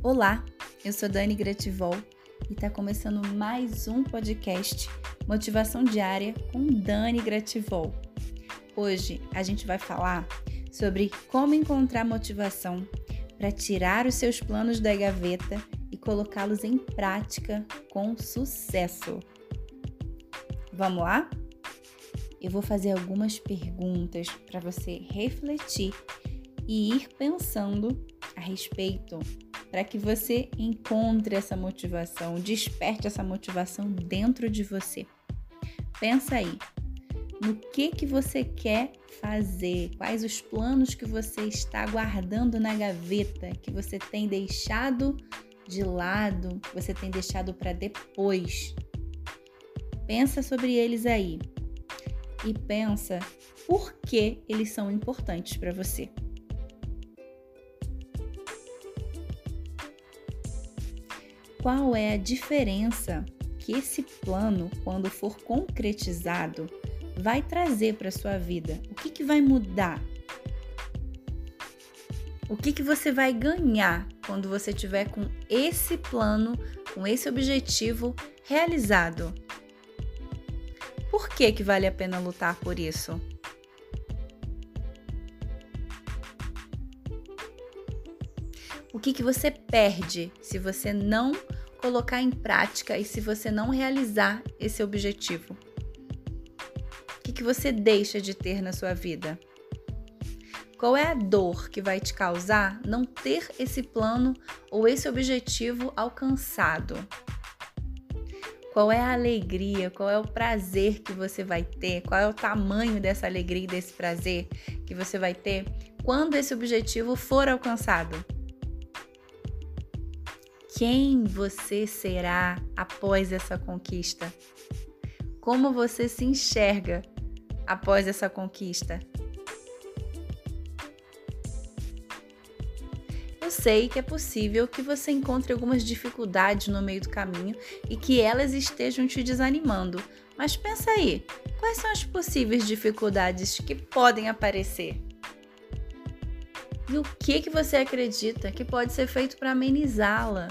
Olá, eu sou Dani Grativol e está começando mais um podcast Motivação Diária com Dani Grativol. Hoje a gente vai falar sobre como encontrar motivação para tirar os seus planos da gaveta e colocá-los em prática com sucesso. Vamos lá? Eu vou fazer algumas perguntas para você refletir e ir pensando a respeito para que você encontre essa motivação, desperte essa motivação dentro de você. Pensa aí, no que que você quer fazer? Quais os planos que você está guardando na gaveta, que você tem deixado de lado, que você tem deixado para depois? Pensa sobre eles aí. E pensa por que eles são importantes para você. Qual é a diferença que esse plano, quando for concretizado, vai trazer para sua vida? O que, que vai mudar? O que, que você vai ganhar quando você tiver com esse plano, com esse objetivo realizado? Por que, que vale a pena lutar por isso? O que, que você perde se você não colocar em prática e se você não realizar esse objetivo? O que, que você deixa de ter na sua vida? Qual é a dor que vai te causar não ter esse plano ou esse objetivo alcançado? Qual é a alegria, qual é o prazer que você vai ter, qual é o tamanho dessa alegria e desse prazer que você vai ter quando esse objetivo for alcançado? Quem você será após essa conquista? Como você se enxerga após essa conquista? Eu sei que é possível que você encontre algumas dificuldades no meio do caminho e que elas estejam te desanimando, mas pensa aí, quais são as possíveis dificuldades que podem aparecer? E o que que você acredita que pode ser feito para amenizá-la?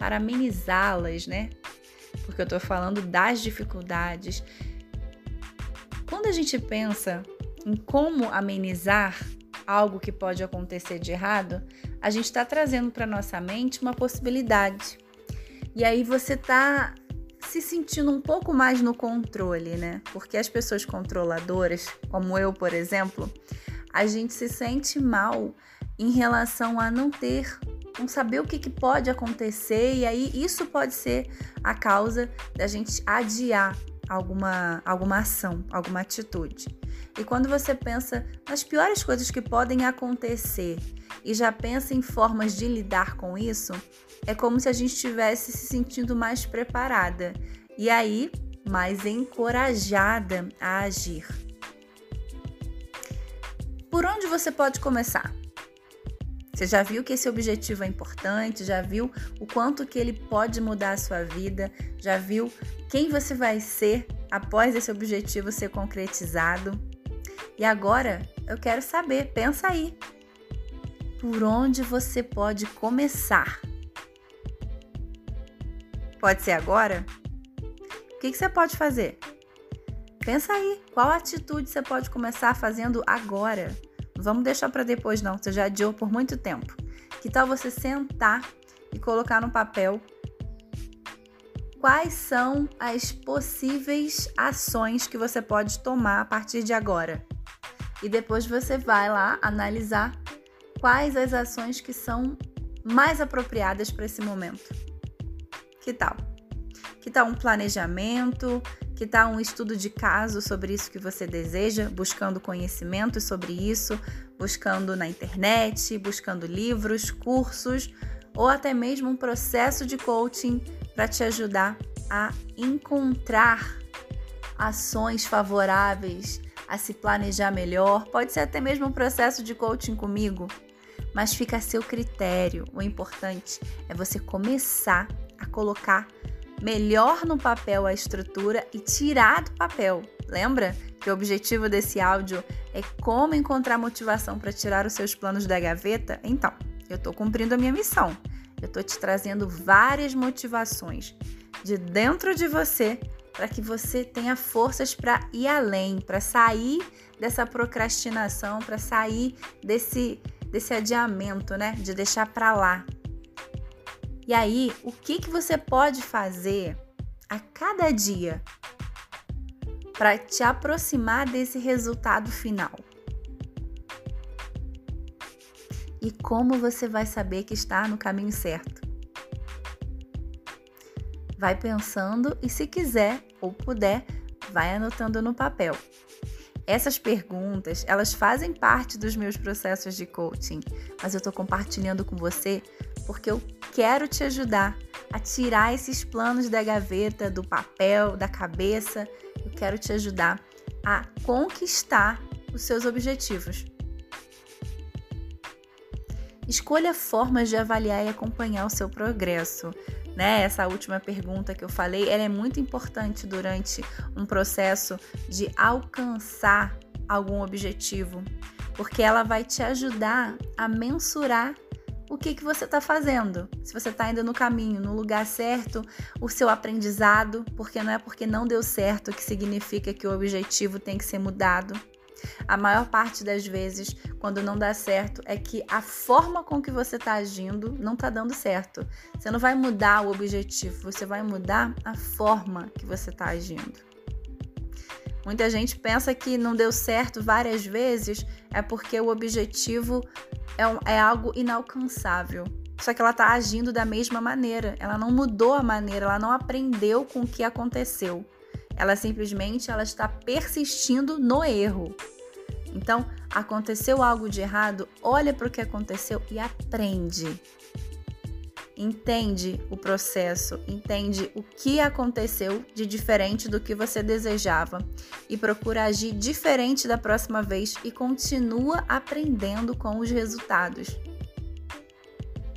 Para amenizá-las, né? Porque eu estou falando das dificuldades. Quando a gente pensa em como amenizar algo que pode acontecer de errado, a gente está trazendo para nossa mente uma possibilidade. E aí você está se sentindo um pouco mais no controle, né? Porque as pessoas controladoras, como eu, por exemplo, a gente se sente mal em relação a não ter não saber o que, que pode acontecer, e aí isso pode ser a causa da gente adiar alguma, alguma ação, alguma atitude. E quando você pensa nas piores coisas que podem acontecer e já pensa em formas de lidar com isso, é como se a gente estivesse se sentindo mais preparada e aí mais encorajada a agir. Por onde você pode começar? Você já viu que esse objetivo é importante, já viu o quanto que ele pode mudar a sua vida, já viu quem você vai ser após esse objetivo ser concretizado. E agora eu quero saber, pensa aí. Por onde você pode começar? Pode ser agora? O que, que você pode fazer? Pensa aí, qual atitude você pode começar fazendo agora? Vamos deixar para depois não, você já adiou por muito tempo. Que tal você sentar e colocar no papel quais são as possíveis ações que você pode tomar a partir de agora? E depois você vai lá analisar quais as ações que são mais apropriadas para esse momento. Que tal? Que tal um planejamento? Que tal um estudo de caso sobre isso que você deseja, buscando conhecimento sobre isso, buscando na internet, buscando livros, cursos ou até mesmo um processo de coaching para te ajudar a encontrar ações favoráveis, a se planejar melhor. Pode ser até mesmo um processo de coaching comigo, mas fica a seu critério. O importante é você começar a colocar melhor no papel a estrutura e tirar do papel. Lembra que o objetivo desse áudio é como encontrar motivação para tirar os seus planos da gaveta? Então, eu estou cumprindo a minha missão. eu estou te trazendo várias motivações de dentro de você para que você tenha forças para ir além, para sair dessa procrastinação, para sair desse desse adiamento, né, de deixar para lá. E aí, o que que você pode fazer a cada dia para te aproximar desse resultado final? E como você vai saber que está no caminho certo? Vai pensando e, se quiser ou puder, vai anotando no papel. Essas perguntas, elas fazem parte dos meus processos de coaching, mas eu estou compartilhando com você porque eu quero te ajudar a tirar esses planos da gaveta, do papel, da cabeça. Eu quero te ajudar a conquistar os seus objetivos. Escolha formas de avaliar e acompanhar o seu progresso. Né? Essa última pergunta que eu falei, ela é muito importante durante um processo de alcançar algum objetivo, porque ela vai te ajudar a mensurar o que, que você está fazendo. Se você está indo no caminho, no lugar certo, o seu aprendizado, porque não é porque não deu certo que significa que o objetivo tem que ser mudado. A maior parte das vezes, quando não dá certo, é que a forma com que você está agindo não está dando certo. Você não vai mudar o objetivo, você vai mudar a forma que você está agindo. Muita gente pensa que não deu certo várias vezes é porque o objetivo é, um, é algo inalcançável. Só que ela está agindo da mesma maneira. Ela não mudou a maneira, ela não aprendeu com o que aconteceu. Ela simplesmente ela está persistindo no erro. Então, aconteceu algo de errado, olha para o que aconteceu e aprende. Entende o processo, entende o que aconteceu de diferente do que você desejava e procura agir diferente da próxima vez e continua aprendendo com os resultados.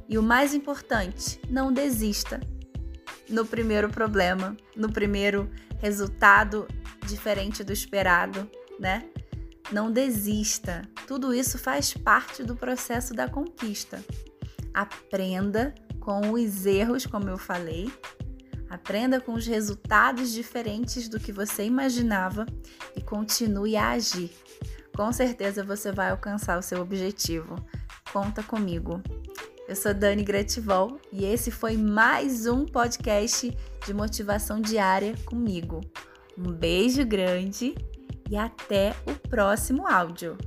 E o mais importante, não desista no primeiro problema, no primeiro resultado diferente do esperado, né? Não desista. Tudo isso faz parte do processo da conquista. Aprenda com os erros, como eu falei. Aprenda com os resultados diferentes do que você imaginava e continue a agir. Com certeza você vai alcançar o seu objetivo. Conta comigo. Eu sou Dani Grativol e esse foi mais um podcast de motivação diária comigo. Um beijo grande e até o próximo áudio.